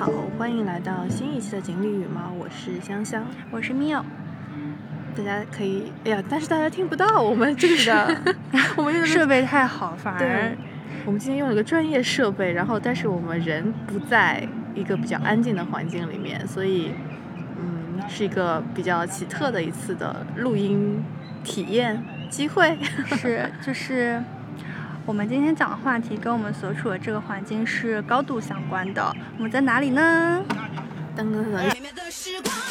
好，欢迎来到新一期的锦鲤羽毛，我是香香，我是妙。大家可以，哎呀，但是大家听不到我们这个的，我们这个 设备太好，反而我们今天用了个专业设备，然后但是我们人不在一个比较安静的环境里面，所以嗯，是一个比较奇特的一次的录音体验机会，是就是。我们今天讲的话题跟我们所处的这个环境是高度相关的。我们在哪里呢？噔噔噔。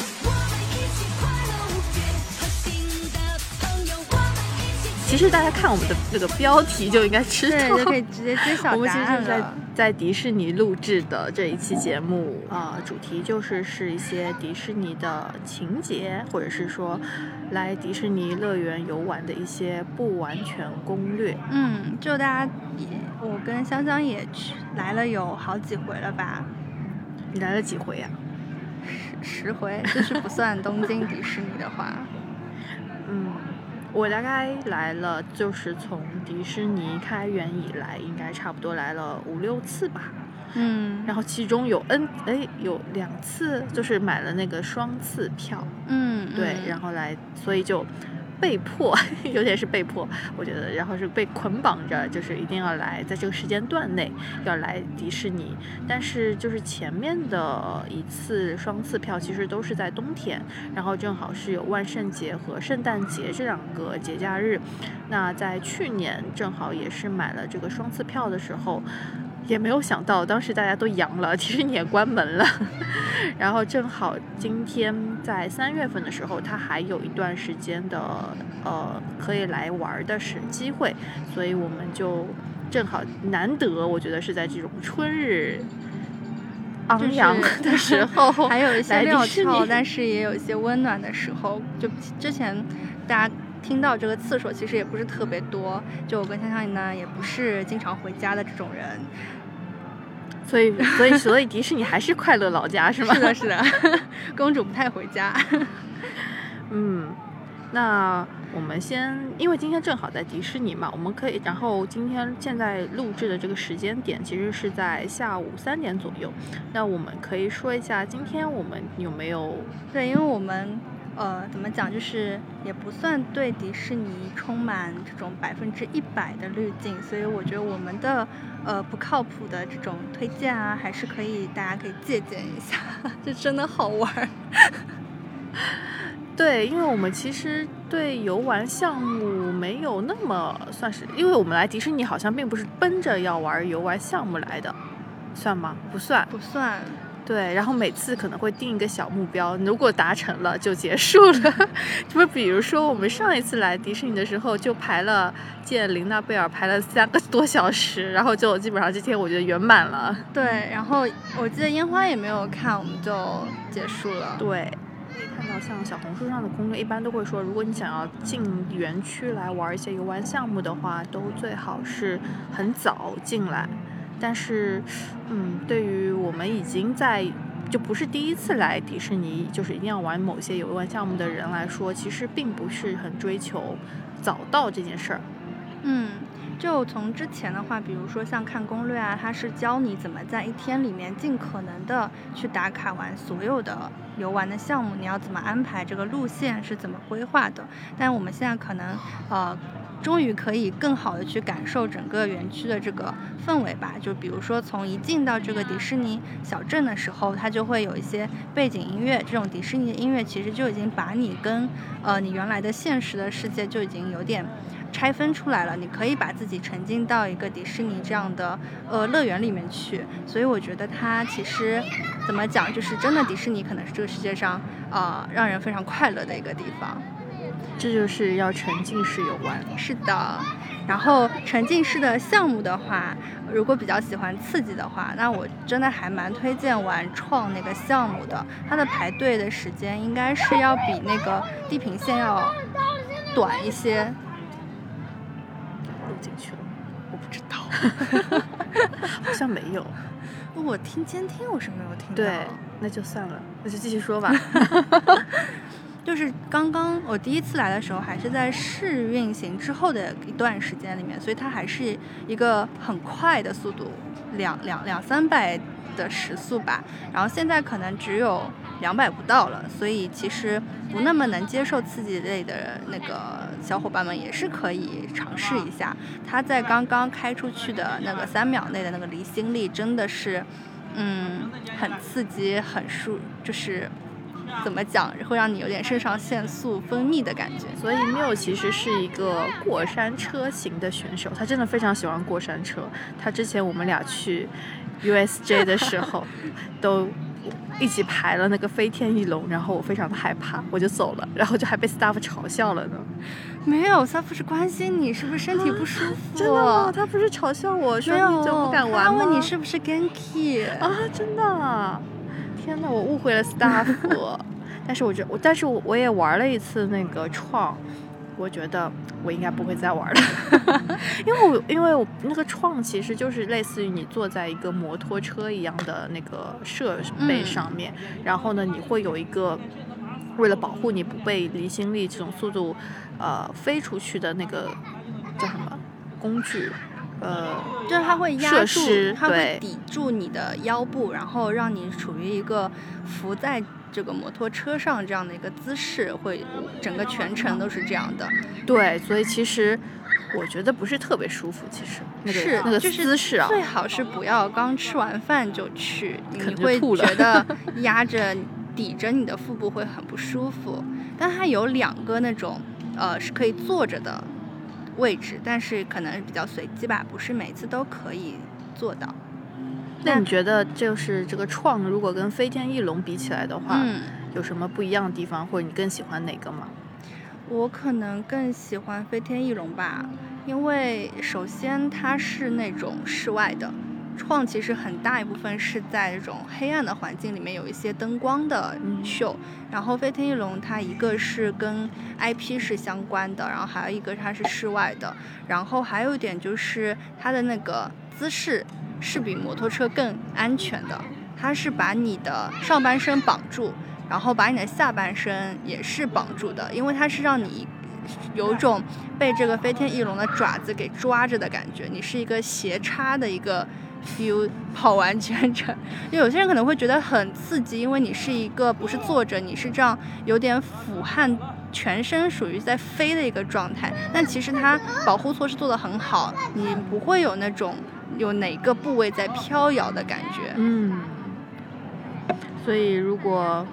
其实大家看我们的这个标题就应该知道，对就可以直接揭晓 我们其实是在在迪士尼录制的这一期节目啊，主题就是是一些迪士尼的情节，或者是说来迪士尼乐园游玩的一些不完全攻略。嗯，就大家也，我跟香香也去来了有好几回了吧？你来了几回呀？十十回，就是不算东京迪士尼的话。嗯。我大概来了，就是从迪士尼开园以来，应该差不多来了五六次吧。嗯，然后其中有 N 哎有两次就是买了那个双次票。嗯，对，然后来，所以就。被迫，有点是被迫，我觉得，然后是被捆绑着，就是一定要来，在这个时间段内要来迪士尼。但是就是前面的一次双次票，其实都是在冬天，然后正好是有万圣节和圣诞节这两个节假日。那在去年正好也是买了这个双次票的时候。也没有想到，当时大家都阳了，其实你也关门了。然后正好今天在三月份的时候，他还有一段时间的呃可以来玩的是机会，所以我们就正好难得，我觉得是在这种春日昂扬 的时候，还有一些料峭，但是也有一些温暖的时候。就之前大家听到这个次数其实也不是特别多，就我跟香香呢也不是经常回家的这种人。所以，所以，所以迪士尼还是快乐老家是吗？是的，是的，公主不太回家。嗯，那我们先，因为今天正好在迪士尼嘛，我们可以，然后今天现在录制的这个时间点其实是在下午三点左右，那我们可以说一下今天我们有没有？对，因为我们。呃，怎么讲，就是也不算对迪士尼充满这种百分之一百的滤镜，所以我觉得我们的呃不靠谱的这种推荐啊，还是可以大家可以借鉴一下，就真的好玩。对，因为我们其实对游玩项目没有那么算是，因为我们来迪士尼好像并不是奔着要玩游玩项目来的，算吗？不算，不算。对，然后每次可能会定一个小目标，如果达成了就结束了。就比如说我们上一次来迪士尼的时候，就排了见琳娜贝尔排了三个多小时，然后就基本上这天我觉得圆满了。对，然后我记得烟花也没有看，我们就结束了。对，可以看到像小红书上的攻略，一般都会说，如果你想要进园区来玩一些游玩项目的话，都最好是很早进来。但是，嗯，对于我们已经在就不是第一次来迪士尼，就是一定要玩某些游玩项目的人来说，其实并不是很追求早到这件事儿。嗯，就从之前的话，比如说像看攻略啊，它是教你怎么在一天里面尽可能的去打卡完所有的游玩的项目，你要怎么安排这个路线是怎么规划的。但我们现在可能，呃。终于可以更好的去感受整个园区的这个氛围吧。就比如说，从一进到这个迪士尼小镇的时候，它就会有一些背景音乐。这种迪士尼的音乐其实就已经把你跟呃你原来的现实的世界就已经有点拆分出来了。你可以把自己沉浸到一个迪士尼这样的呃乐园里面去。所以我觉得它其实怎么讲，就是真的迪士尼可能是这个世界上呃让人非常快乐的一个地方。这就是要沉浸式游玩，是的。然后沉浸式的项目的话，如果比较喜欢刺激的话，那我真的还蛮推荐玩创那个项目的。它的排队的时间应该是要比那个地平线要短一些。录进去了，我不知道，好像没有。我听监听，我是没有听到。对，那就算了，那就继续说吧。就是刚刚我第一次来的时候，还是在试运行之后的一段时间里面，所以它还是一个很快的速度，两两两三百的时速吧。然后现在可能只有两百不到了，所以其实不那么能接受刺激类的那个小伙伴们也是可以尝试一下。它在刚刚开出去的那个三秒内的那个离心力真的是，嗯，很刺激，很舒，就是。怎么讲会让你有点肾上腺素分泌的感觉？所以缪其实是一个过山车型的选手，他真的非常喜欢过山车。他之前我们俩去 USJ 的时候，都一起排了那个飞天翼龙，然后我非常的害怕，我就走了，然后就还被 staff 嘲笑了呢。没有，staff 是关心你是不是身体不舒服。真的吗？他不是嘲笑我，说你就不敢玩吗？他问你是不是 Genki 啊？真的。天呐，我误会了 staff，但是我觉我，但是我我也玩了一次那个创，我觉得我应该不会再玩了，因为我因为我那个创其实就是类似于你坐在一个摩托车一样的那个设备上面，然后呢，你会有一个为了保护你不被离心力这种速度呃飞出去的那个叫什么工具。呃，就是它会压住，它会抵住你的腰部，然后让你处于一个浮在这个摩托车上这样的一个姿势，会整个全程都是这样的。对，所以其实我觉得不是特别舒服，其实是那个姿势啊，最好是不要刚吃完饭就去，你会觉得 压着抵着你的腹部会很不舒服。但它有两个那种呃是可以坐着的。位置，但是可能比较随机吧，不是每次都可以做到。那你觉得就是这个创，如果跟飞天翼龙比起来的话，有什么不一样的地方，或者你更喜欢哪个吗？我可能更喜欢飞天翼龙吧，因为首先它是那种室外的。创其实很大一部分是在这种黑暗的环境里面有一些灯光的秀，然后飞天翼龙它一个是跟 IP 是相关的，然后还有一个它是室外的，然后还有一点就是它的那个姿势是比摩托车更安全的，它是把你的上半身绑住，然后把你的下半身也是绑住的，因为它是让你有种被这个飞天翼龙的爪子给抓着的感觉，你是一个斜插的一个。Feel 跑完全程，就有些人可能会觉得很刺激，因为你是一个不是坐着，你是这样有点俯瞰全身，属于在飞的一个状态。但其实它保护措施做得很好，你不会有那种有哪个部位在飘摇的感觉。嗯，所以如果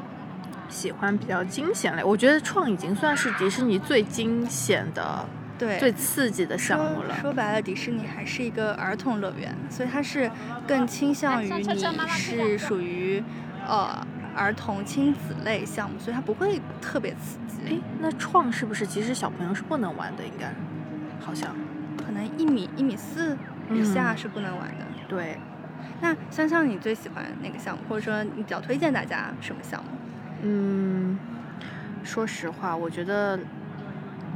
喜欢比较惊险类，我觉得创已经算是迪士尼最惊险的。对，最刺激的项目了。说白了，迪士尼还是一个儿童乐园，所以它是更倾向于你是属于呃儿童亲子类项目，所以它不会特别刺激。哎，那创是不是其实小朋友是不能玩的？应该，好像，可能一米一米四以下是不能玩的。对。那香香，你最喜欢哪个项目？或者说你比较推荐大家什么项目？嗯，说实话，我觉得。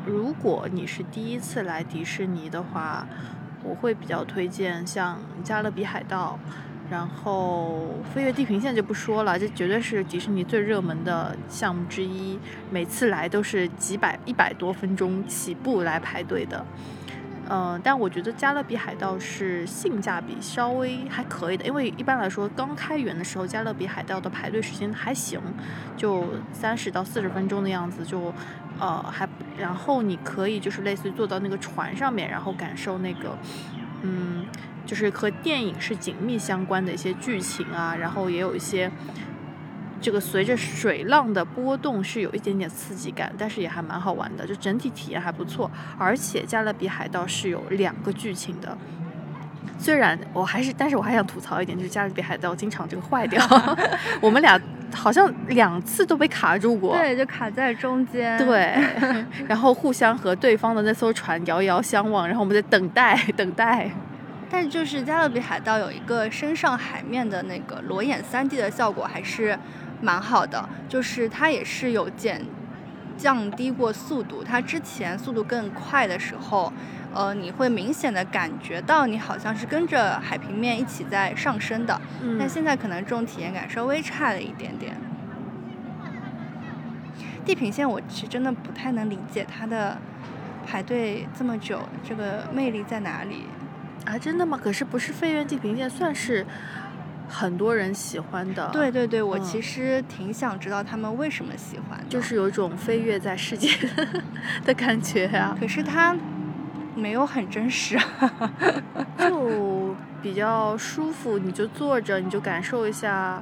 如果你是第一次来迪士尼的话，我会比较推荐像加勒比海盗，然后飞越地平线就不说了，这绝对是迪士尼最热门的项目之一，每次来都是几百一百多分钟起步来排队的。嗯，但我觉得加勒比海盗是性价比稍微还可以的，因为一般来说刚开园的时候，加勒比海盗的排队时间还行，就三十到四十分钟的样子，就呃还，然后你可以就是类似于坐到那个船上面，然后感受那个，嗯，就是和电影是紧密相关的一些剧情啊，然后也有一些。这个随着水浪的波动是有一点点刺激感，但是也还蛮好玩的，就整体体验还不错。而且加勒比海盗是有两个剧情的，虽然我还是，但是我还想吐槽一点，就是加勒比海盗经常这个坏掉，我们俩好像两次都被卡住过，对，就卡在中间，对，然后互相和对方的那艘船遥遥相望，然后我们在等待等待。但就是加勒比海盗有一个升上海面的那个裸眼三 D 的效果，还是。蛮好的，就是它也是有减降低过速度。它之前速度更快的时候，呃，你会明显的感觉到你好像是跟着海平面一起在上升的。但现在可能这种体验感稍微差了一点点。地平线我其实真的不太能理解它的排队这么久，这个魅力在哪里？啊，真的吗？可是不是飞跃地平线算是很多人喜欢的？对对对，我嗯其实挺想知道他们为什么喜欢的，就是有一种飞跃在世界 的感觉啊，可是它没有很真实啊。就比较舒服，你就坐着，你就感受一下，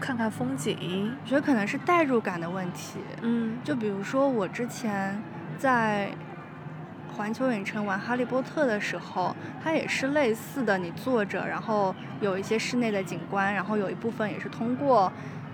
看看风景。我觉得可能是代入感的问题。嗯就比如说我之前在环球影城玩《哈利波特》的时候，它也是类似的，你坐着，然后有一些室内的景观，然后有一部分也是通过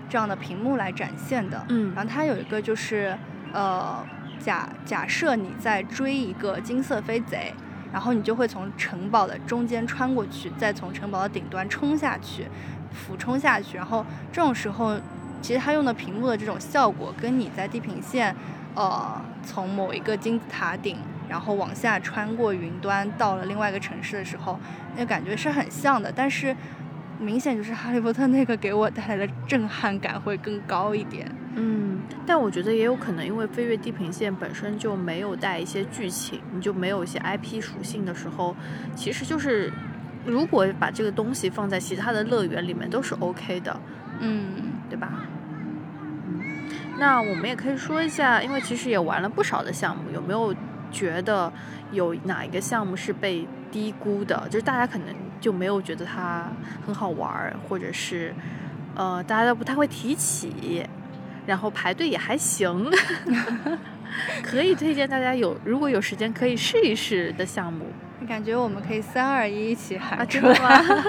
这样的屏幕来展现的。嗯然后它有一个就是，呃，假假设你在追一个金色飞贼，然后你就会从城堡的中间穿过去，再从城堡的顶端冲下去，俯冲下去。然后这种时候，其实它用的屏幕的这种效果，跟你在地平线，呃，从某一个金字塔顶，然后往下穿过云端到了另外一个城市的时候，那感觉是很像的。但是明显就是哈利波特那个给我带来的震撼感会更高一点。嗯，但我觉得也有可能，因为飞跃地平线本身就没有带一些剧情，你就没有一些 IP 属性的时候，其实就是如果把这个东西放在其他的乐园里面都是 OK 的，嗯。对吧？嗯，那我们也可以说一下，因为其实也玩了不少的项目，有没有觉得有哪一个项目是被低估的？就是大家可能就没有觉得它很好玩儿，或者是呃大家都不太会提起，然后排队也还行，可以推荐大家有如果有时间可以试一试的项目感觉我们可以三二一一起啊，喊出真的来，吗？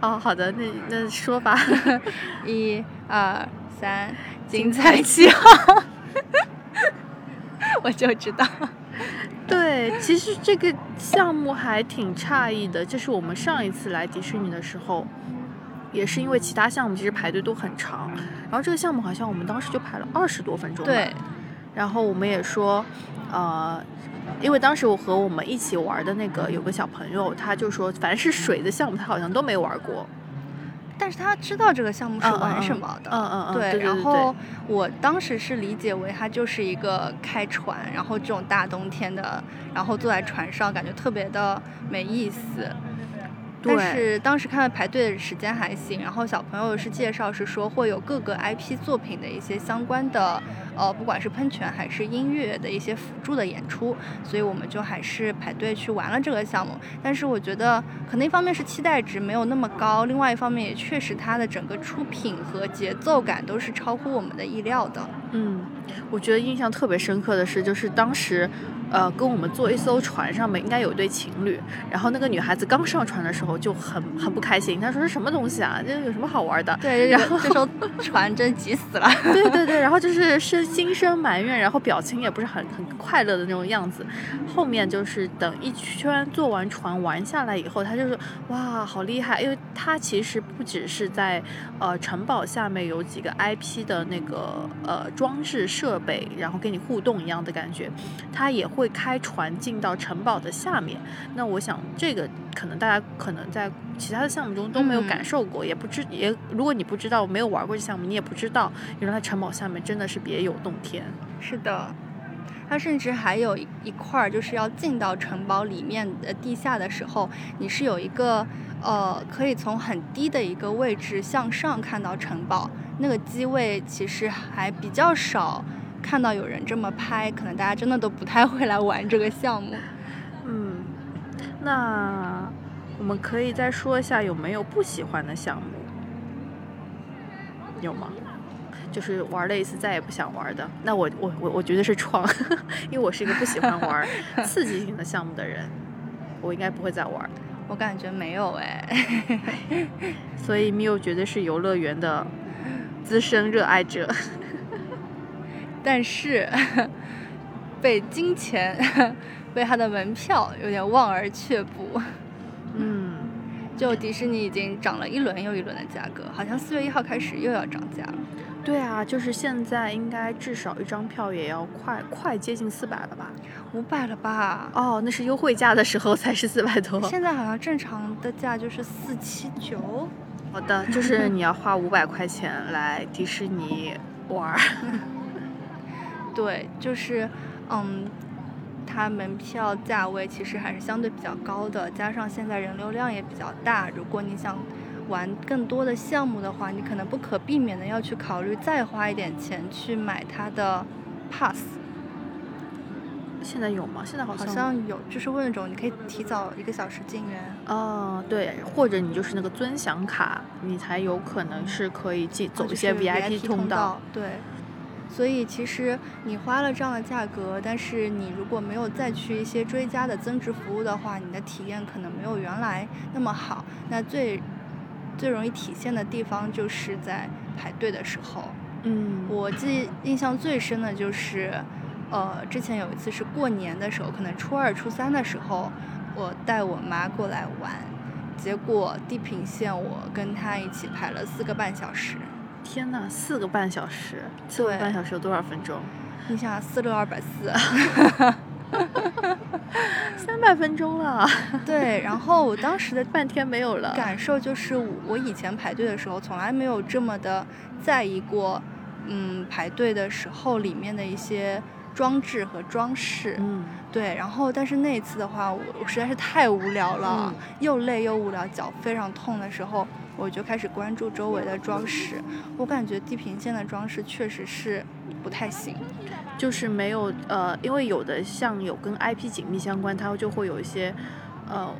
哦，好的，那那说吧。一、二、三，精精彩彩气候，我就知道。对，其实这个项目还挺诧异的，就是我们上一次来迪士尼的时候，也是因为其他项目其实排队都很长，然后这个项目好像我们当时就排了二十多分钟。对，，然后我们也说，呃。因为当时我和我们一起玩的那个有个小朋友，他就说，凡是水的项目他好像都没玩过。但是他知道这个项目是玩什么的。嗯嗯嗯，对，然后我当时是理解为它就是一个开船，然后这种大冬天的，然后坐在船上，感觉特别的没意思。但是当时看的排队的时间还行，然后小朋友是介绍是说会有各个 IP 作品的一些相关的，呃，不管是喷泉还是音乐的一些辅助的演出，所以我们就还是排队去玩了这个项目。但是我觉得可能一方面是期待值没有那么高，另外一方面也确实它的整个出品和节奏感都是超乎我们的意料的。嗯，我觉得印象特别深刻的是，就是当时，呃，跟我们坐一艘船上面应该有一对情侣，然后那个女孩子刚上船的时候就很很不开心，她说是什么东西啊，这有什么好玩的？对，然后这艘 船真急死了。对对对，然后就是生心生埋怨，然后表情也不是很很快乐的那种样子。后面就是等一圈坐完船玩下来以后，她就说哇好厉害，因为她其实不只是在呃城堡下面有几个 IP 的那个呃装置设备，然后跟你互动一样的感觉，她也会开船进到城堡的下面。那我想这个可能大家可能在其他的项目中都没有嗯感受过，也不知也如果你不知道没有玩过这项目，你也不知道原来城堡下面真的是别有洞天。是的，它甚至还有一一块儿，就是要进到城堡里面的地下的时候，你是有一个呃，可以从很低的一个位置向上看到城堡。那个机位其实还比较少看到有人这么拍，可能大家真的都不太会来玩这个项目。嗯，那我们可以再说一下有没有不喜欢的项目？有吗？就是玩了一次再也不想玩的。那我我我我觉得是创，因为我是一个不喜欢玩 刺激性的项目的人，我应该不会再玩。我感觉没有哎，所以 Miu 绝对是游乐园的资深热爱者。但是 被金钱、被他的门票有点望而却步。嗯，就迪士尼已经涨了一轮又一轮的价格，好像四月一号开始又要涨价了。对啊，就是现在应该至少一张票也要快快接近四百了吧？五百了吧？哦，那是优惠价的时候才是四百多。现在好像正常的价就是四七九。好的，就是你要花五百块钱来迪士尼玩儿。对，就是嗯，它门票价位其实还是相对比较高的，加上现在人流量也比较大，如果你想玩更多的项目的话，你可能不可避免的要去考虑再花一点钱去买它的 pass。现在有吗？现在好像好像像有，就是问那种你可以提早一个小时进园。哦，对，或者你就是那个尊享卡，你才有可能是可以进走一些 VIP 通道。对，所以其实你花了这样的价格，但是你如果没有再去一些追加的增值服务的话，你的体验可能没有原来那么好。那最最容易体现的地方就是在排队的时候。嗯，我记印象最深的就是，呃，之前有一次是过年的时候，可能初二、初三的时候，我带我妈过来玩，结果地平线我跟她一起排了四个半小时。天呐，四个半小时，四个对半小时有多少分钟？你想四六二百四，三百分钟了，对。然后我当时的 半天没有了。感受就是，我以前排队的时候从来没有这么的在意过，嗯，排队的时候里面的一些装置和装饰。嗯，对，然后但是那一次的话，我我实在是太无聊了，嗯又累又无聊，脚非常痛的时候，我就开始关注周围的装饰。我感觉地平线的装饰确实是不太行。就是没有呃，因为有的像有跟 IP 紧密相关，它就会有一些呃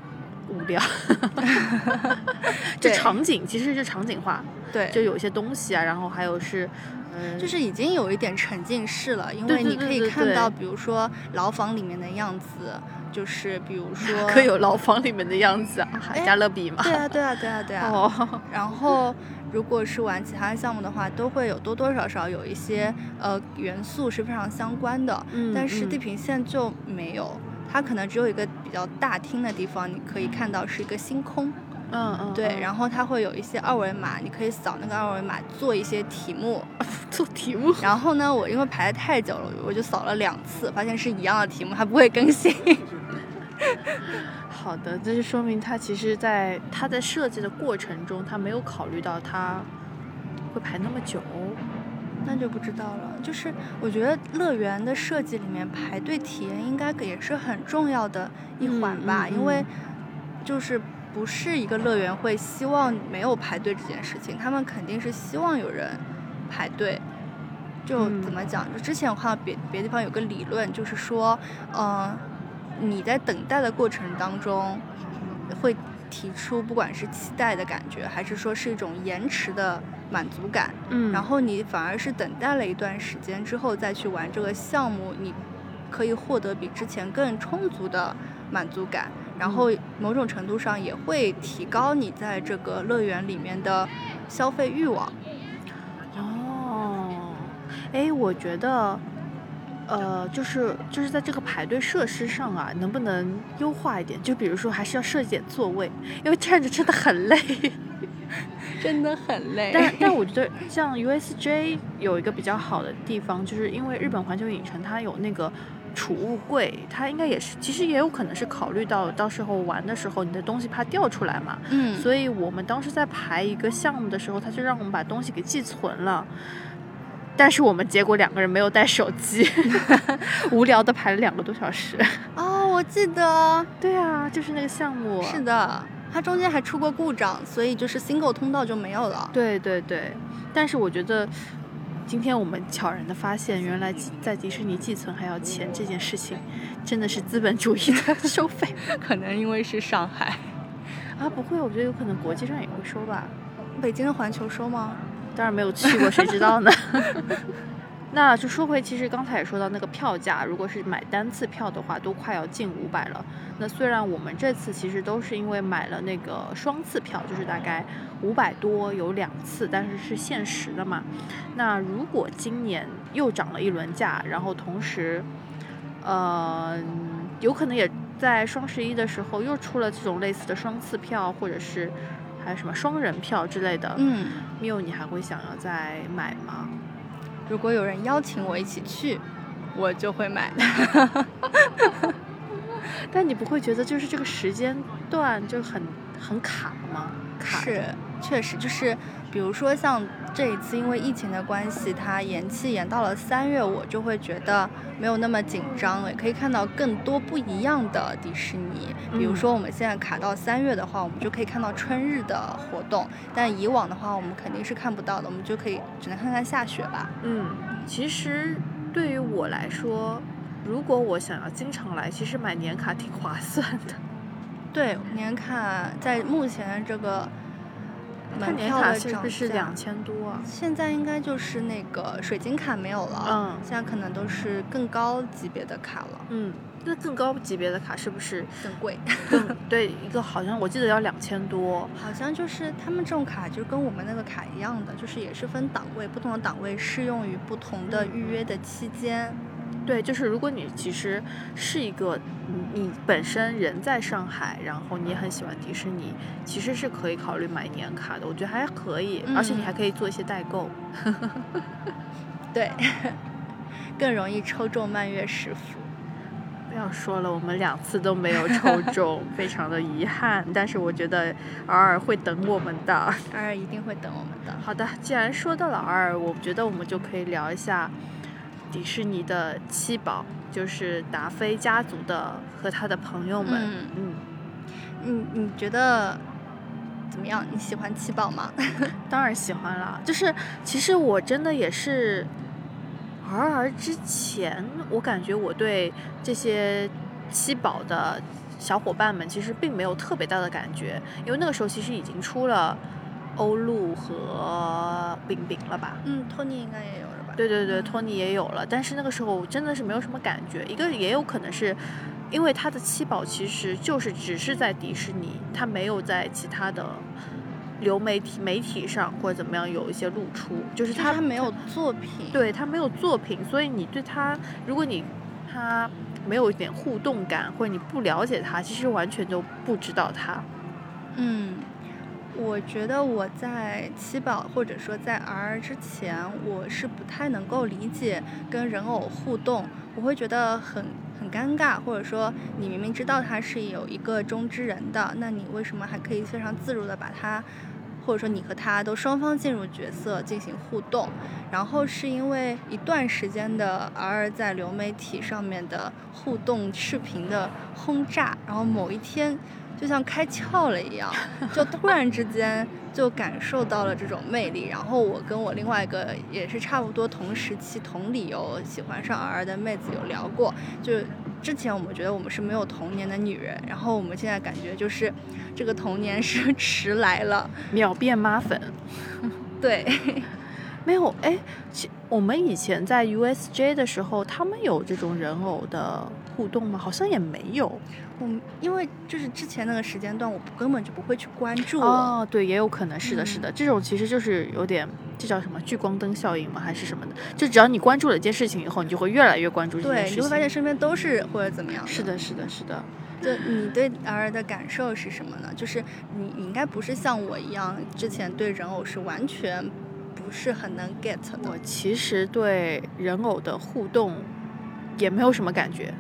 无聊，就对场景其实是场景化，对，就有一些东西啊，然后还有是嗯，就是已经有一点沉浸式了，因为你可以看到，比如说牢房里面的样子，就是比如 说，可有牢房里面的样子啊，哎加勒比嘛。对啊，对啊，对啊，对啊。哦，然后，如果是玩其他项目的话，都会有多多少少有一些呃元素是非常相关的，嗯但是嗯地平线就没有。它可能只有一个比较大厅的地方，你可以看到是一个星空，嗯嗯，对，然后它会有一些二维码，你可以扫那个二维码做一些题目。做题目，然后呢，我因为排的太久了，我就扫了两次，发现是一样的题目，它不会更新。好的，这就说明他其实在他在设计的过程中，他没有考虑到他会排那么久。那就不知道了。就是我觉得乐园的设计里面，排队体验应该也是很重要的一环吧，嗯嗯因为嗯就是不是一个乐园会希望没有排队这件事情，他们肯定是希望有人排队。就嗯怎么讲？就之前我看到别别地方有个理论，就是说，嗯、你在等待的过程当中，会提出不管是期待的感觉，还是说是一种延迟的满足感。嗯然后你反而是等待了一段时间之后再去玩这个项目，你可以获得比之前更充足的满足感，然后某种程度上也会提高你在这个乐园里面的消费欲望。哦，哎，我觉得，呃，就是就是在这个排队设施上啊，能不能优化一点？就比如说，还是要设计点座位，因为站着真的很累。真的很累但但我觉得像 USJ 有一个比较好的地方，就是因为日本环球影城它有那个储物柜，它应该也是，其实也有可能是考虑到到时候玩的时候你的东西怕掉出来嘛，嗯，所以我们当时在排一个项目的时候，他就让我们把东西给寄存了。但是我们结果两个人没有带手机，无聊的排了两个多小时。哦，我记得对啊，就是那个项目。是的，它中间还出过故障，所以就是 single 通道就没有了。对对对，但是我觉得今天我们悄然的发现，原来在迪士尼寄存还要钱这件事情，真的是资本主义的收费 可能因为是上海，啊！不会，我觉得有可能国际上也会收吧。北京的环球收吗？当然没有去过，谁知道呢？那就说回，其实刚才也说到那个票价，如果是买单次票的话，都快要近五百了。那虽然我们这次其实都是因为买了那个双次票，就是大概五百多有两次，但是是限时的嘛。那如果今年又涨了一轮价，然后同时，呃，有可能也在双十一的时候又出了这种类似的双次票，或者是还有什么双人票之类的。嗯，缪，你还会想要再买吗？如果有人邀请我一起去，我就会买。但你不会觉得就是这个时间段就很很卡吗？卡是，确实就是，比如说像这一次因为疫情的关系，它延期延到了三月，我就会觉得没有那么紧张，也可以看到更多不一样的迪士尼。比如说我们现在卡到三月的话，我们就可以看到春日的活动，但以往的话我们肯定是看不到的，我们就可以只能看看下雪吧。嗯，其实对于我来说，如果我想要经常来，其实买年卡挺划算的。对，年卡在目前这个。它年卡是不是两千多啊？现在应该就是那个水晶卡没有了，嗯，现在可能都是更高级别的卡了。嗯，那更高级别的卡是不是更贵？更对，一个好像我记得要两千多。好像就是他们这种卡就跟我们那个卡一样的，就是也是分档位，不同的档位适用于不同的预约的期间。对，就是如果你其实是一个，你本身人在上海，然后你也很喜欢迪士尼，其实是可以考虑买年卡的，我觉得还可以，而且你还可以做一些代购。对，更容易抽中蔓越食府。不要说了，我们两次都没有抽中，非常的遗憾。但是我觉得尔尔会等我们的，尔尔一定会等我们的。好的，既然说到了尔尔，我觉得我们就可以聊一下。迪士尼的七宝就是达菲家族的和他的朋友们。嗯嗯，你你觉得怎么样？你喜欢七宝吗？当然喜欢了。就是其实我真的也是，而而之前我感觉我对这些七宝的小伙伴们其实并没有特别大的感觉，因为那个时候其实已经出了欧陆和饼饼了吧？嗯，托尼应该也有。对对对，托尼也有了，但是那个时候真的是没有什么感觉。一个也有可能是，因为他的七宝其实就是只是在迪士尼，他没有在其他的流媒体媒体上或者怎么样有一些露出，就是他他没有作品，对他没有作品，所以你对他，如果你他没有一点互动感，或者你不了解他，其实完全都不知道他。嗯。我觉得我在七宝或者说在 R 之前，我是不太能够理解跟人偶互动，我会觉得很很尴尬，或者说你明明知道他是有一个中之人的，那你为什么还可以非常自如的把他，或者说你和他都双方进入角色进行互动？然后是因为一段时间的 R 在流媒体上面的互动视频的轰炸，然后某一天。就像开窍了一样，就突然之间就感受到了这种魅力。然后我跟我另外一个也是差不多同时期同理由喜欢上 R 的妹子有聊过，就之前我们觉得我们是没有童年的女人，然后我们现在感觉就是这个童年是 迟来了，秒变妈粉。对，没有哎，我们以前在 USJ 的时候，他们有这种人偶的。互动吗？好像也没有。我因为就是之前那个时间段，我根本就不会去关注。哦，对，也有可能是的，是的。这种其实就是有点，这叫什么聚光灯效应吗？还是什么的？就只要你关注了一件事情以后，你就会越来越关注这件事情。对，你会发现身边都是或者怎么样。是的，是的，是的。就你对儿的感受是什么呢？就是你，你应该不是像我一样，之前对人偶是完全不是很能 get 的。我其实对人偶的互动也没有什么感觉。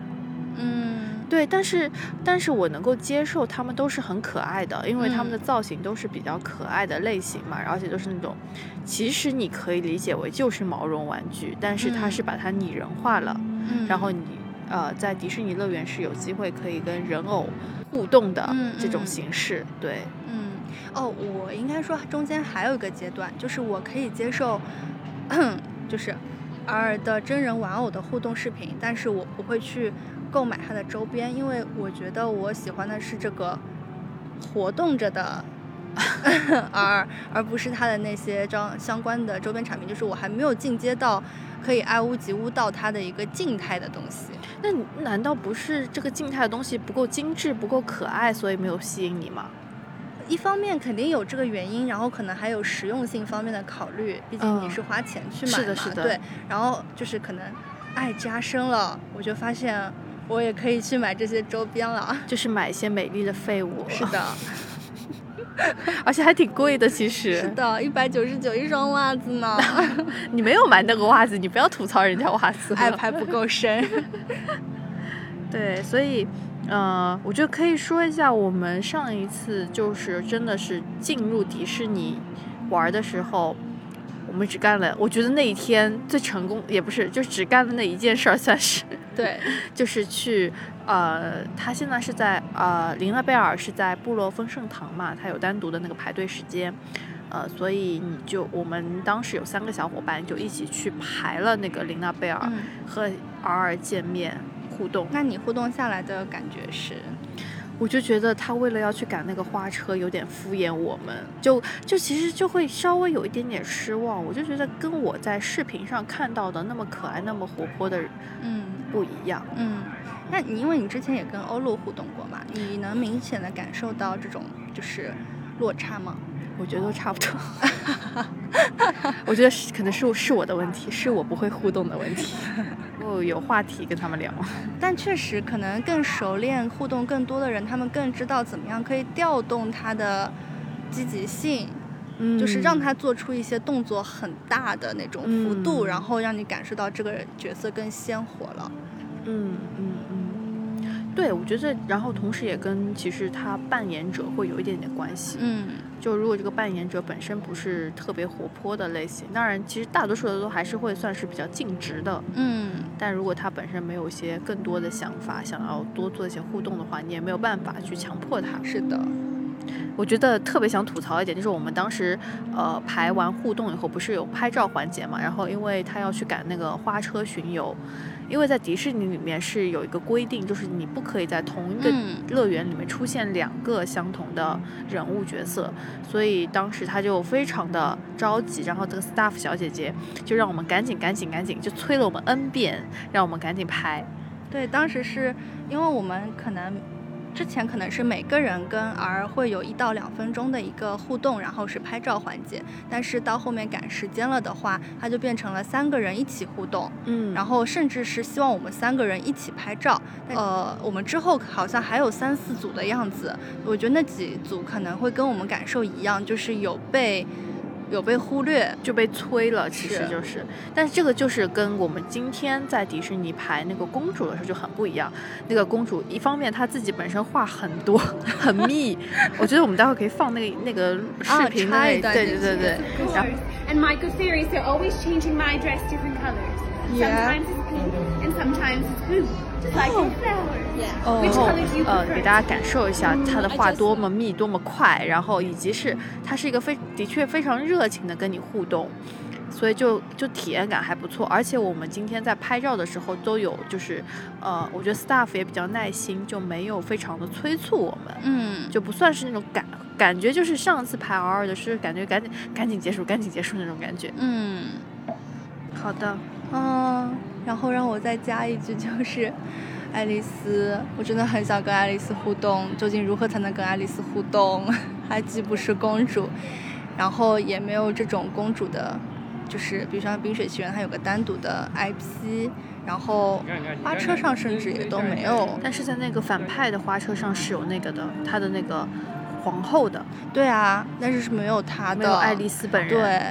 嗯，对，但是，但是我能够接受他们都是很可爱的，因为他们的造型都是比较可爱的类型嘛，而且都是那种，其实你可以理解为就是毛绒玩具，但是它是把它拟人化了，然后你呃在迪士尼乐园是有机会可以跟人偶互动的这种形式，对，嗯，哦，我应该说中间还有一个阶段，就是我可以接受，就是儿的真人玩偶的互动视频，但是我不会去。购买它的周边，因为我觉得我喜欢的是这个活动着的，而而不是它的那些装相关的周边产品。就是我还没有进阶到可以爱屋及乌到它的一个静态的东西。那难道不是这个静态的东西不够精致、不够可爱，所以没有吸引你吗？一方面肯定有这个原因，然后可能还有实用性方面的考虑。毕竟你是花钱去买嘛，对。然后就是可能爱加深了，我就发现。我也可以去买这些周边了，就是买一些美丽的废物。是的，而且还挺贵的，其实。是的，一百九十九一双袜子呢。你没有买那个袜子，你不要吐槽人家袜子。爱拍不够深。对，所以，呃，我觉得可以说一下，我们上一次就是真的是进入迪士尼玩的时候。我们只干了，我觉得那一天最成功也不是，就只干了那一件事儿，算是。对，就是去，呃，他现在是在呃，林娜贝尔是在部落丰盛堂嘛，他有单独的那个排队时间，呃，所以你就我们当时有三个小伙伴就一起去排了那个林娜贝尔，嗯，和 R 见面互动。那你互动下来的感觉是？我就觉得他为了要去赶那个花车，有点敷衍我们，就就其实就会稍微有一点点失望。我就觉得跟我在视频上看到的那么可爱、那么活泼的人嗯不一样。嗯，那你因为你之前也跟欧陆互动过嘛，你能明显的感受到这种就是落差吗？我觉得都差不多。我觉得是可能是是我的问题，是我不会互动的问题。我有话题跟他们聊。但确实，可能更熟练、互动更多的人，他们更知道怎么样可以调动他的积极性，嗯就是让他做出一些动作很大的那种幅度，嗯然后让你感受到这个角色更鲜活了。嗯嗯嗯，对，我觉得，然后同时也跟其实他扮演者会有一点点关系。嗯就如果这个扮演者本身不是特别活泼的类型，当然其实大多数的都还是会算是比较尽职的。嗯但如果他本身没有一些更多的想法，想要多做一些互动的话，你也没有办法去强迫他。是的，我觉得特别想吐槽一点，就是我们当时呃排完互动以后，不是有拍照环节嘛？然后因为他要去赶那个花车巡游，因为在迪士尼里面是有一个规定，就是你不可以在同一个嗯乐园里面出现两个相同的人物角色，所以当时他就非常的着急，然后这个 staff 小姐姐就让我们赶紧赶紧赶紧，就催了我们 n 遍，让我们赶紧拍。对，当时是因为我们可能。之前可能是每个人跟 R 会有一到两分钟的一个互动，然后是拍照环节。但是到后面赶时间了的话，它就变成了三个人一起互动，嗯然后甚至是希望我们三个人一起拍照。呃，我们之后好像还有三四组的样子，我觉得那几组可能会跟我们感受一样，就是有被有被忽略。就被催了，其实就是，但是这个就是跟我们今天在迪士尼排那个公主的时候就很不一样。那个公主一方面她自己本身话很多很密，我觉得我们待会可以放那个那个视频的那、插一段对对对对，然后 And my good fairies, they're always changing my dress different colors. Sometimes it's pink and sometimes it's blue. 哦然后呃，给大家感受一下他的话多么密、多么快，然后以及是他是一个非的确非常热情的跟你互动，所以就就体验感还不错。而且我们今天在拍照的时候都有就是呃，我觉得 staff 也比较耐心，就没有非常的催促我们，嗯，就不算是那种感感觉就是上次排 R 的是感觉赶紧赶紧结束，赶紧结束那种感觉。嗯。好的，嗯，然后让我再加一句，就是 爱丽丝，我真的很想跟爱丽丝互动，究竟如何才能跟爱丽丝互动？她既不是公主，然后也没有这种公主的，就是比如说《冰雪奇缘》，它有个单独的 IP，然后花车上甚至也都没有。但是在那个反派的花车上是有那个的，他的那个皇后的，对啊，但是是没有她的。没有爱丽丝本人。对，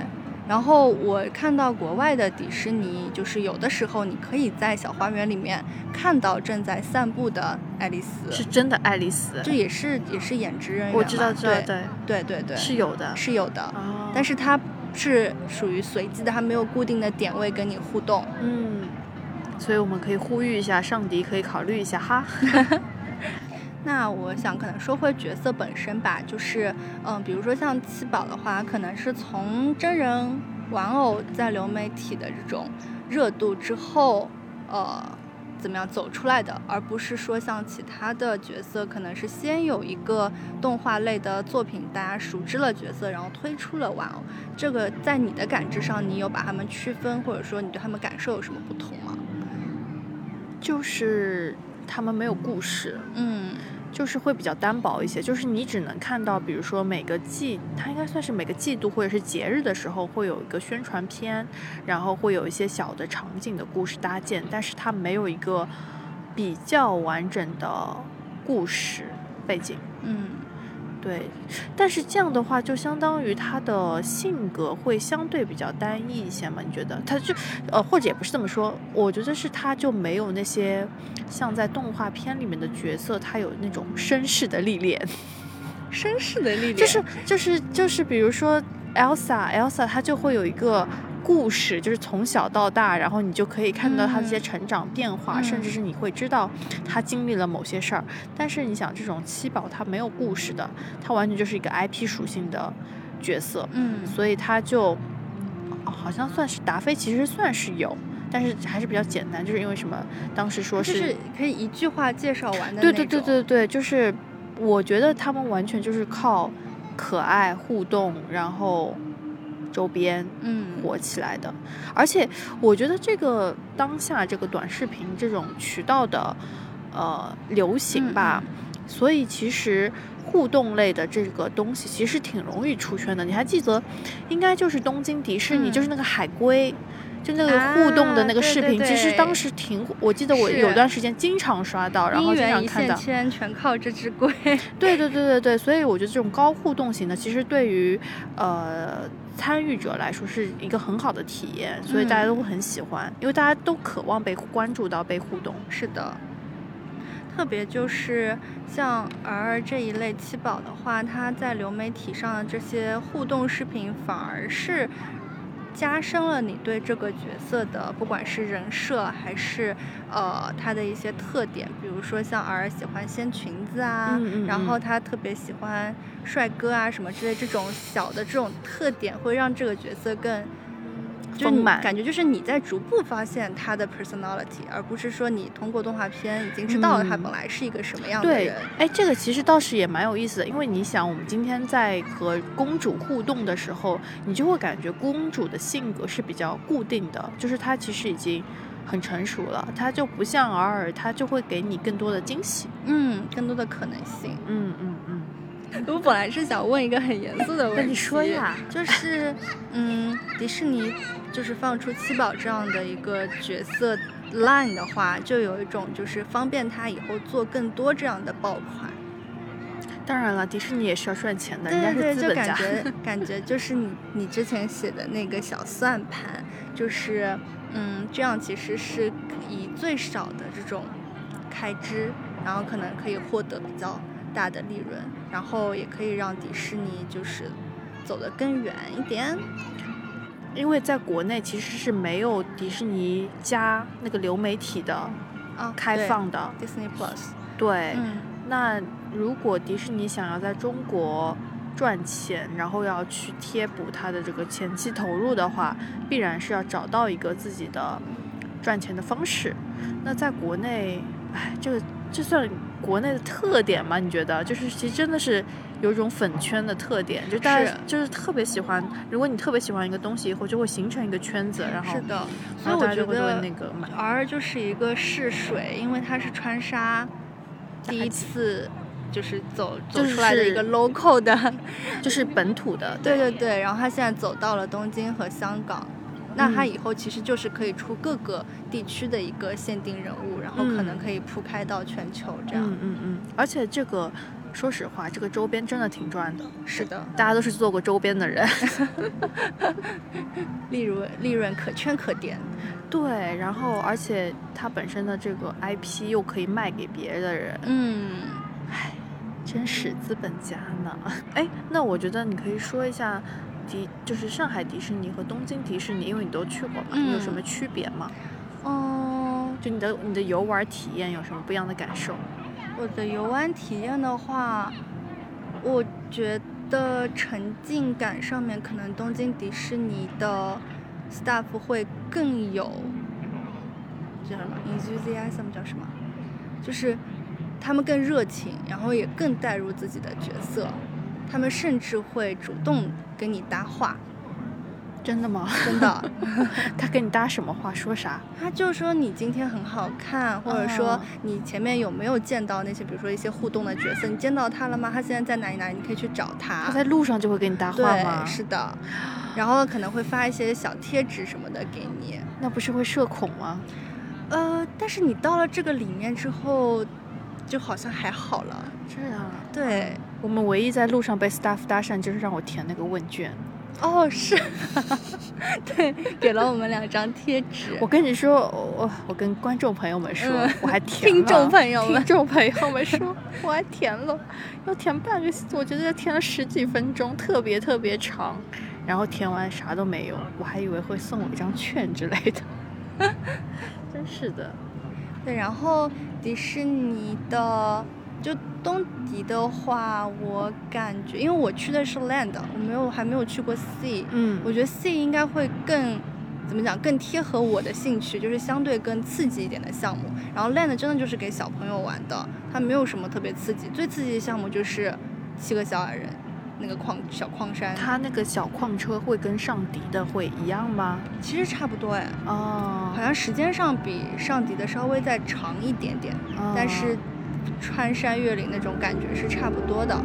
然后我看到国外的迪士尼，就是有的时候你可以在小花园里面看到正在散步的爱丽丝，是真的爱丽丝，这也是也是演职人员嘛，我知道，知道，对对，对对对，是有的。是有的，哦，但是它是属于随机的，它没有固定的点位跟你互动。嗯，所以我们可以呼吁一下上迪，可以考虑一下哈。那我想可能说回角色本身吧，就是嗯，比如说像七宝的话，可能是从真人玩偶在流媒体的这种热度之后，呃，怎么样走出来的，而不是说像其他的角色，可能是先有一个动画类的作品，大家熟知了角色，然后推出了玩偶。这个在你的感知上，你有把他们区分，或者说你对他们感受有什么不同吗？就是他们没有故事，嗯就是会比较单薄一些，就是你只能看到，比如说每个季，它应该算是每个季度或者是节日的时候会有一个宣传片，然后会有一些小的场景的故事搭建，但是它没有一个比较完整的故事背景。嗯对，但是这样的话，就相当于他的性格会相对比较单一一些嘛？你觉得？他就呃，或者也不是这么说，我觉得是他就没有那些像在动画片里面的角色，他有那种绅士的历练，绅士的历练就是就是就是，比如说 Elsa Elsa 她就会有一个故事，就是从小到大，然后你就可以看到他这些嗯成长变化，嗯甚至是你会知道他经历了某些事儿。但是你想，这种七宝他没有故事的，他完全就是一个 IP 属性的角色，嗯所以他就哦好像算是达菲，其实算是有。但是还是比较简单，就是因为什么？当时说就是可以一句话介绍完的对对对对对，就是我觉得他们完全就是靠可爱互动，然后周边嗯火起来的。而且我觉得这个当下这个短视频这种渠道的呃流行吧，所以其实。互动类的这个东西其实挺容易出圈的，你还记得，应该就是东京迪士尼，嗯就是那个海龟，就那个互动的那个啊对对视频，其实当时挺，我记得我有段时间经常刷到，然后经常看到全靠这只龟。对对对对对，所以我觉得这种高互动型的，其实对于呃参与者来说是一个很好的体验，所以大家都会很喜欢，因为大家都渴望被关注到、被互动。是的，特别就是像儿这一类七宝的话，它在流媒体上的这些互动视频，反而是加深了你对这个角色的，不管是人设还是呃他的一些特点，比如说像儿喜欢掀裙子啊，嗯嗯然后嗯他特别喜欢帅哥啊什么之类这种小的这种特点，会让这个角色更。就感觉就是你在逐步发现他的 personality，而不是说你通过动画片已经知道了他嗯本来是一个什么样的对人。，哎，这个其实倒是也蛮有意思的，因为你想，我们今天在和公主互动的时候，你就会感觉公主的性格是比较固定的，就是她其实已经很成熟了，她就不像尔尔，她就会给你更多的惊喜。嗯，更多的可能性。嗯，我本来是想问一个很严肃的问题，那你说呀就是，嗯，迪士尼就是放出七宝这样的一个角色 line 的话，就有一种就是方便他以后做更多这样的爆款。当然了，迪士尼也是要赚钱的，对对对，就。感觉感觉就是你你之前写的那个小算盘，就是嗯，这样其实是以最少的这种开支，然后可能可以获得比较大的利润，然后也可以让迪士尼就是走得更远一点。因为在国内其实是没有迪士尼加那个流媒体的啊，开放的。Disney Plus，对，嗯那如果迪士尼想要在中国赚钱，然后要去贴补它的这个前期投入的话，必然是要找到一个自己的赚钱的方式。那在国内，哎，这个这算国内的特点吗？你觉得？就是其实真的是有一种粉圈的特点，就大家是就是特别喜欢。如果你特别喜欢一个东西，以后就会形成一个圈子，然后是的，所以我觉得那个买。R 就是一个试水，因为它是川沙第一次就是走走就出来的一个 local 的，就是本土的，对对对，然后他现在走到了东京和香港，那他嗯以后其实就是可以出各个地区的一个限定人物，然后可能嗯可以铺开到全球这样。嗯嗯嗯，而且这个，说实话，这个周边真的挺赚的。是的，大家都是做过周边的人，利润利润可圈可点。对，然后而且它本身的这个 IP 又可以卖给别的人，嗯，唉，真是资本家呢。哎，那我觉得你可以说一下迪，就是上海迪士尼和东京迪士尼，因为你都去过嘛，你有什么嗯区别吗？嗯，就你的你的游玩体验有什么不一样的感受？我的游玩体验的话，我觉得沉浸感上面，可能东京迪士尼的 staff 会更有叫什么 enthusiasm 叫什么，就是他们更热情，然后也更带入自己的角色，他们甚至会主动跟你搭话，真的吗？真的。他跟你搭什么话？说啥？他就说你今天很好看，或者说哦你前面有没有见到那些，比如说一些互动的角色，你见到他了吗？他现在在哪里哪里？你可以去找他。他在路上就会跟你搭话吗？对，是的。然后可能会发一些小贴纸什么的给你。那不是会社恐吗？呃，但是你到了这个里面之后，就好像还好了。这样啊。对，我们唯一在路上被 staff 搭讪，就是让我填那个问卷。哦，是，对，给了我们两张贴纸。我跟你说，我我跟观众朋友们说，嗯我还填了。听众朋友们听众朋友们说，我还填了，要填半个，我觉得要填了十几分钟，特别特别长。然后填完啥都没有，我还以为会送我一张券之类的。真是的，对，然后迪士尼的就东迪的话，我感觉因为我去的是 Land，我没有还没有去过 Sea，嗯。我觉得 Sea 应该会更怎么讲，更贴合我的兴趣，就是相对更刺激一点的项目。然后 Land 真的就是给小朋友玩的，它没有什么特别刺激，最刺激的项目就是七个小矮人那个矿小矿山，它那个小矿车会跟上迪的会一样吗？其实差不多哎，哦。好，像时间上比上迪的稍微再长一点点，但是穿山越岭那种感觉是差不多的。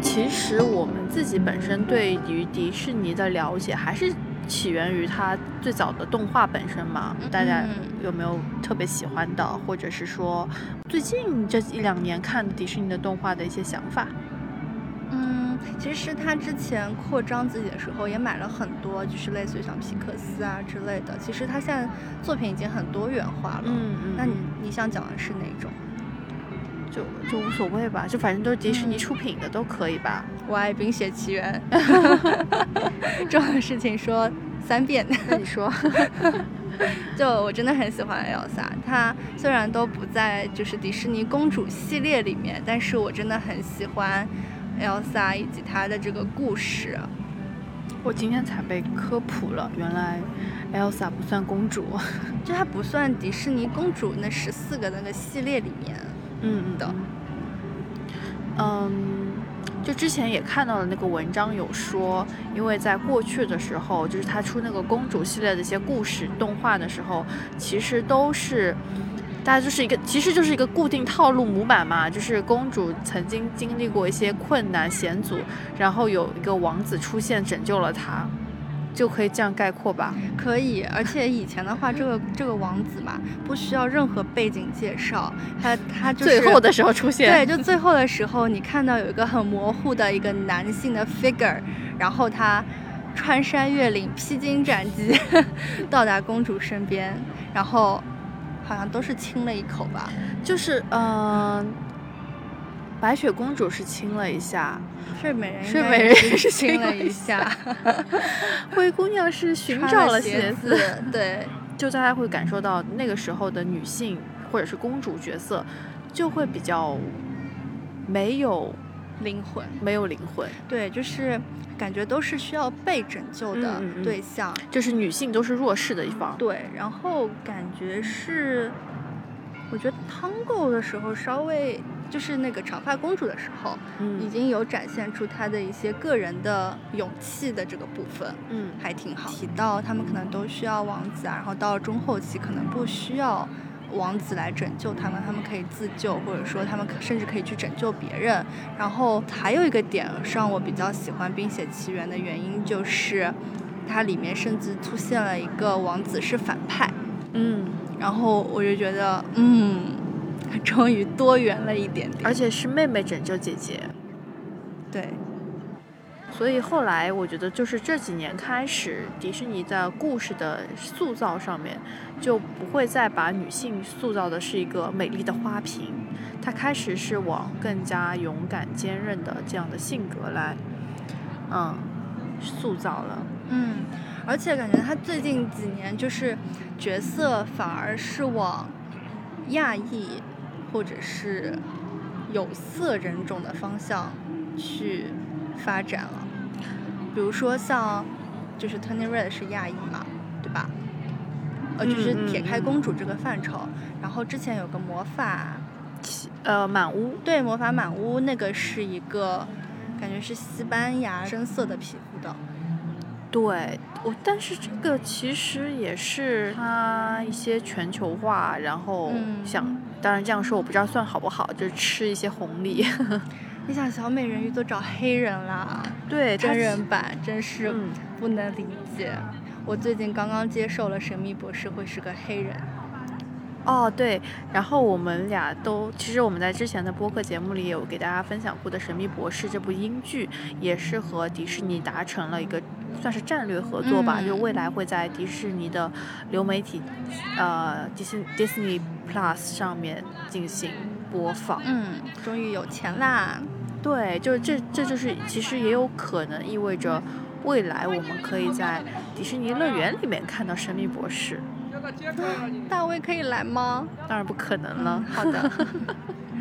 其实我们自己本身对于迪士尼的了解，还是起源于它最早的动画本身嘛。大家嗯有没有特别喜欢的，或者是说最近这一两年看迪士尼的动画的一些想法？嗯，其实他之前扩张自己的时候也买了很多，就是类似于像皮克斯啊之类的。其实他现在作品已经很多元化了。嗯嗯那你你想讲的是哪种？就就无所谓吧，就反正都是迪士尼嗯出品的、都可以吧。我爱《冰雪奇缘》这种事情说三遍。那你说，就我真的很喜欢 Elsa，她虽然都不在就是迪士尼公主系列里面，但是我真的很喜欢 Elsa 以及她的这个故事。我今天才被科普了，原来 Elsa 不算公主。就她不算迪士尼公主那十四个那个系列里面。嗯嗯的。嗯，就之前也看到了那个文章有说，因为在过去的时候，就是他出那个公主系列的一些故事动画的时候，其实都是。大家就是一个，其实就是一个固定套路模板嘛，就是公主曾经经历过一些困难险阻，然后有一个王子出现拯救了她，就可以这样概括吧。可以，而且以前的话，这个这个王子嘛，不需要任何背景介绍，他他就是最后的时候出现，对，就最后的时候，你看到有一个很模糊的一个男性的 figure，然后他穿山越岭、披荆斩棘 到达公主身边，然后好像都是亲了一口吧。就是嗯、呃白雪公主是亲了一下，睡美人睡美人也是亲了一下，灰姑娘是寻找了鞋子，对，就大家会感受到那个时候的女性或者是公主角色，就会比较没有灵魂，没有灵魂，对，就是感觉都是需要被拯救的嗯嗯嗯对象。就是女性都是弱势的一方。对，然后感觉是，我觉得汤够的时候稍微就是那个长发公主的时候，已嗯经有展现出她的一些个人的勇气的这个部分，嗯还挺好。提到他们可能都需要王子啊，然后到了中后期可能不需要王子来拯救他们，他们可以自救，或者说他们甚至可以去拯救别人。然后还有一个点让我比较喜欢《冰雪奇缘》的原因就是，它里面甚至出现了一个王子是反派。嗯，然后我就觉得，嗯，终于多元了一点点。而且是妹妹拯救姐姐，对，所以后来我觉得就是这几年开始，迪士尼在故事的塑造上面就不会再把女性塑造的是一个美丽的花瓶，它开始是往更加勇敢、坚韧的这样的性格来，嗯，塑造了。嗯，而且感觉他最近几年就是角色反而是往亚裔或者是有色人种的方向去发展了。比如说像就是 Turning Red 是亚裔嘛，对吧？呃，就是嗯嗯撇开嗯公主这个范畴，然后之前有个魔法呃，满屋，对，魔法满屋那个是一个感觉是西班牙深色的皮肤的，对我，但是这个其实也是它一些全球化，然后嗯想，当然这样说我不知道算好不好，就是吃一些红利。你想小美人鱼都找黑人啦，对，真人版真是嗯。不能理解。我最近刚刚接受了《神秘博士》会是个黑人，哦，对，然后我们俩都，其实我们在之前的播客节目里有给大家分享过的《神秘博士》这部英剧，也是和迪士尼达成了一个算是战略合作吧，嗯。就未来会在迪士尼的流媒体，呃，迪士 Disney Plus 上面进行播放。嗯，终于有钱啦。对，就是这这就是其实也有可能意味着未来我们可以在迪士尼乐园里面看到神秘博士。大卫可以来吗？当然不可能了。好的，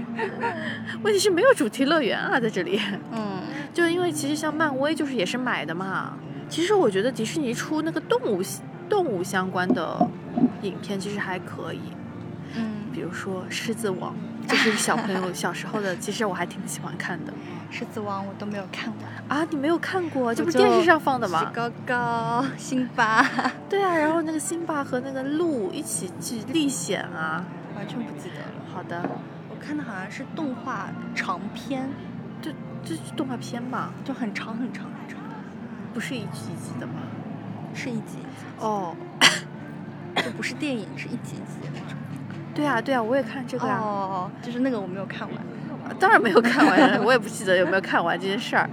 问题是没有主题乐园啊，在这里。嗯，就因为其实像漫威就是也是买的嘛。其实我觉得迪士尼出那个动物动物相关的影片其实还可以，嗯，比如说《狮子王》，就是小朋友 小时候的，其实我还挺喜欢看的。狮子王我都没有看完，啊，你没有看过？这不是电视上放的吗？高高辛巴，对啊，然后那个辛巴和那个鹿一起去历险啊。完全不记得了。好的，我看的好像是动画长片，就就是动画片吧，就很长很长很长，不是一集一集的吗？是一集一集，哦，就不是电影，是一集一集的那种。对啊对啊，我也看这个呀、哦，就是那个我没有看完。当然没有看完，我也不记得有没有看完这件事儿，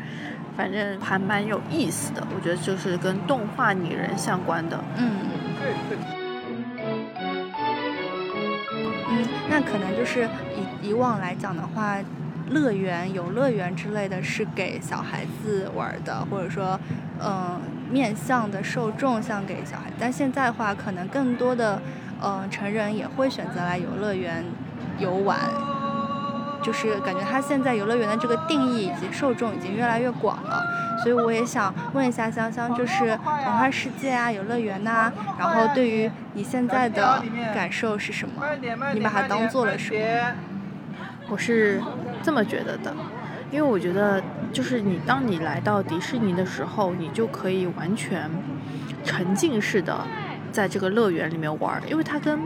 反正还蛮有意思的。我觉得就是跟动画拟人相关的。嗯。嗯，那可能就是以以往来讲的话，乐园、游乐园之类的是给小孩子玩的，或者说，嗯、面向的受众像给小孩。但现在的话，可能更多的，嗯、成人也会选择来游乐园游玩。就是感觉它现在游乐园的这个定义以及受众已经越来越广了，所以我也想问一下香香，就是童话世界啊、游乐园呐、然后对于你现在的感受是什么？你把它当做了什么？我是这么觉得的，因为我觉得就是你当你来到迪士尼的时候，你就可以完全沉浸式的在这个乐园里面玩，因为它跟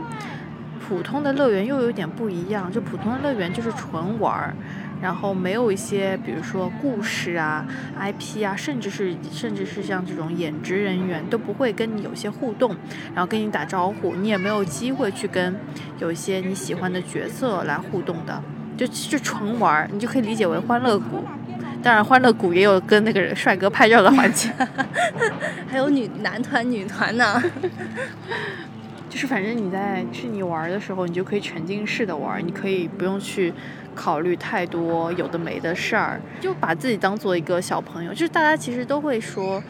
普通的乐园又有点不一样。就普通的乐园就是纯玩，然后没有一些比如说故事啊、IP 啊，甚至是甚至是像这种演职人员都不会跟你有些互动，然后跟你打招呼，你也没有机会去跟有一些你喜欢的角色来互动的。就就纯玩，你就可以理解为欢乐谷。当然，欢乐谷也有跟那个帅哥拍照的环节，还有女男团、女团呢？就是反正你在去你玩的时候，你就可以沉浸式的玩，你可以不用去考虑太多有的没的事儿，就把自己当做一个小朋友。就是大家其实都会说，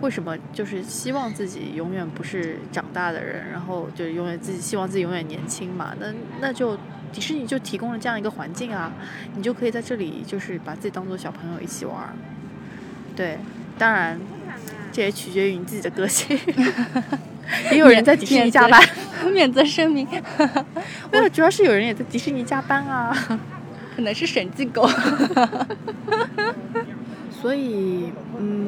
为什么就是希望自己永远不是长大的人，然后就永远自己希望自己永远年轻嘛？那那就迪士尼就提供了这样一个环境啊，你就可以在这里就是把自己当做小朋友一起玩儿。对，当然这也取决于你自己的个性。也有人在迪士尼加班，免责 声明，没有，主要是有人也在迪士尼加班啊。可能是审计狗。所以，嗯，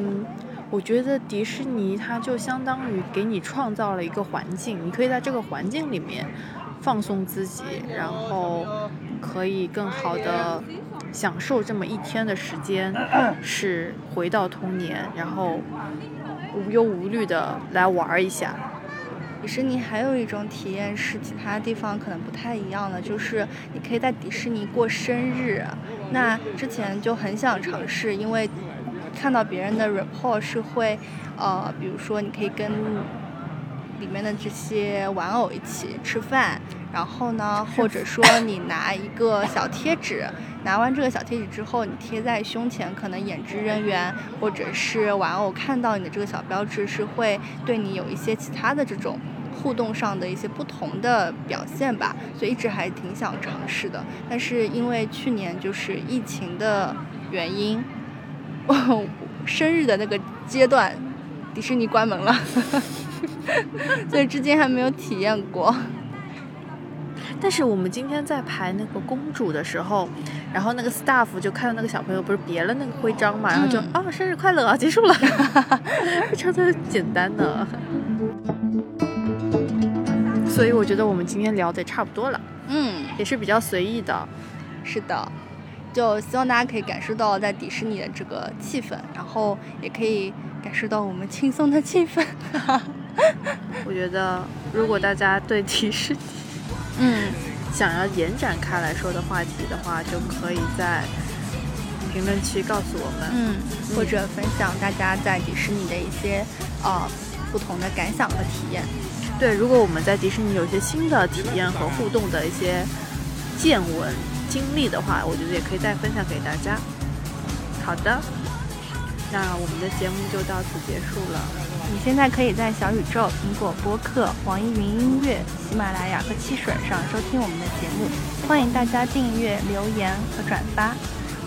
我觉得迪士尼它就相当于给你创造了一个环境，你可以在这个环境里面放松自己，然后可以更好的享受这么一天的时间，是回到童年，然后无忧无虑的来玩一下。迪士尼还有一种体验是其他地方可能不太一样的，就是你可以在迪士尼过生日。那之前就很想尝试，因为看到别人的 report 是会，呃，比如说你可以跟里面的这些玩偶一起吃饭，然后呢，或者说你拿一个小贴纸，拿完这个小贴纸之后，你贴在胸前，可能演职人员 或者是玩偶看到你的这个小标志，是会对你有一些其他的这种互动上的一些不同的表现吧，所以一直还挺想尝试的。但是因为去年就是疫情的原因，生日的那个阶段，迪士尼关门了，所以至今还没有体验过。但是我们今天在排那个公主的时候，然后那个 staff 就看到那个小朋友不是别了那个徽章嘛，然后就嗯啊、生日快乐啊，结束了，非常的简单的。所以我觉得我们今天聊的也差不多了，嗯，也是比较随意的。是的，就希望大家可以感受到在迪士尼的这个气氛，然后也可以感受到我们轻松的气氛。我觉得如果大家对迪士尼嗯，想要延展开来说的话题的话，就可以在评论区告诉我们。嗯，或者分享大家在迪士尼的一些呃不同的感想和体验。对，如果我们在迪士尼有一些新的体验和互动的一些见闻经历的话，我觉得也可以再分享给大家。好的，那我们的节目就到此结束了。你现在可以在小宇宙、苹果播客、网易云音乐、喜马拉雅和汽水上收听我们的节目，欢迎大家订阅、留言和转发。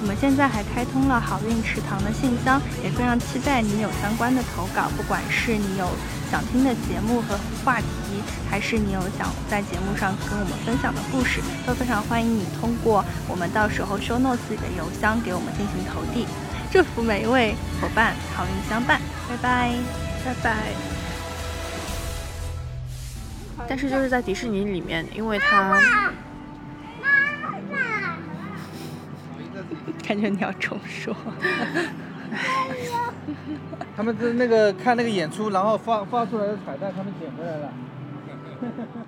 我们现在还开通了好运池塘的信箱，也非常期待你有相关的投稿，不管是你有想听的节目和话题，还是你有想在节目上跟我们分享的故事，都非常欢迎你通过我们到时候 show notes 里的邮箱给我们进行投递。祝福每一位伙伴好运相伴，拜拜。拜拜。但是就是在迪士尼里面，因为它感觉你要重说。他们的那个看那个演出，然后发发出来的彩蛋，他们捡回来了。Ha ha ha.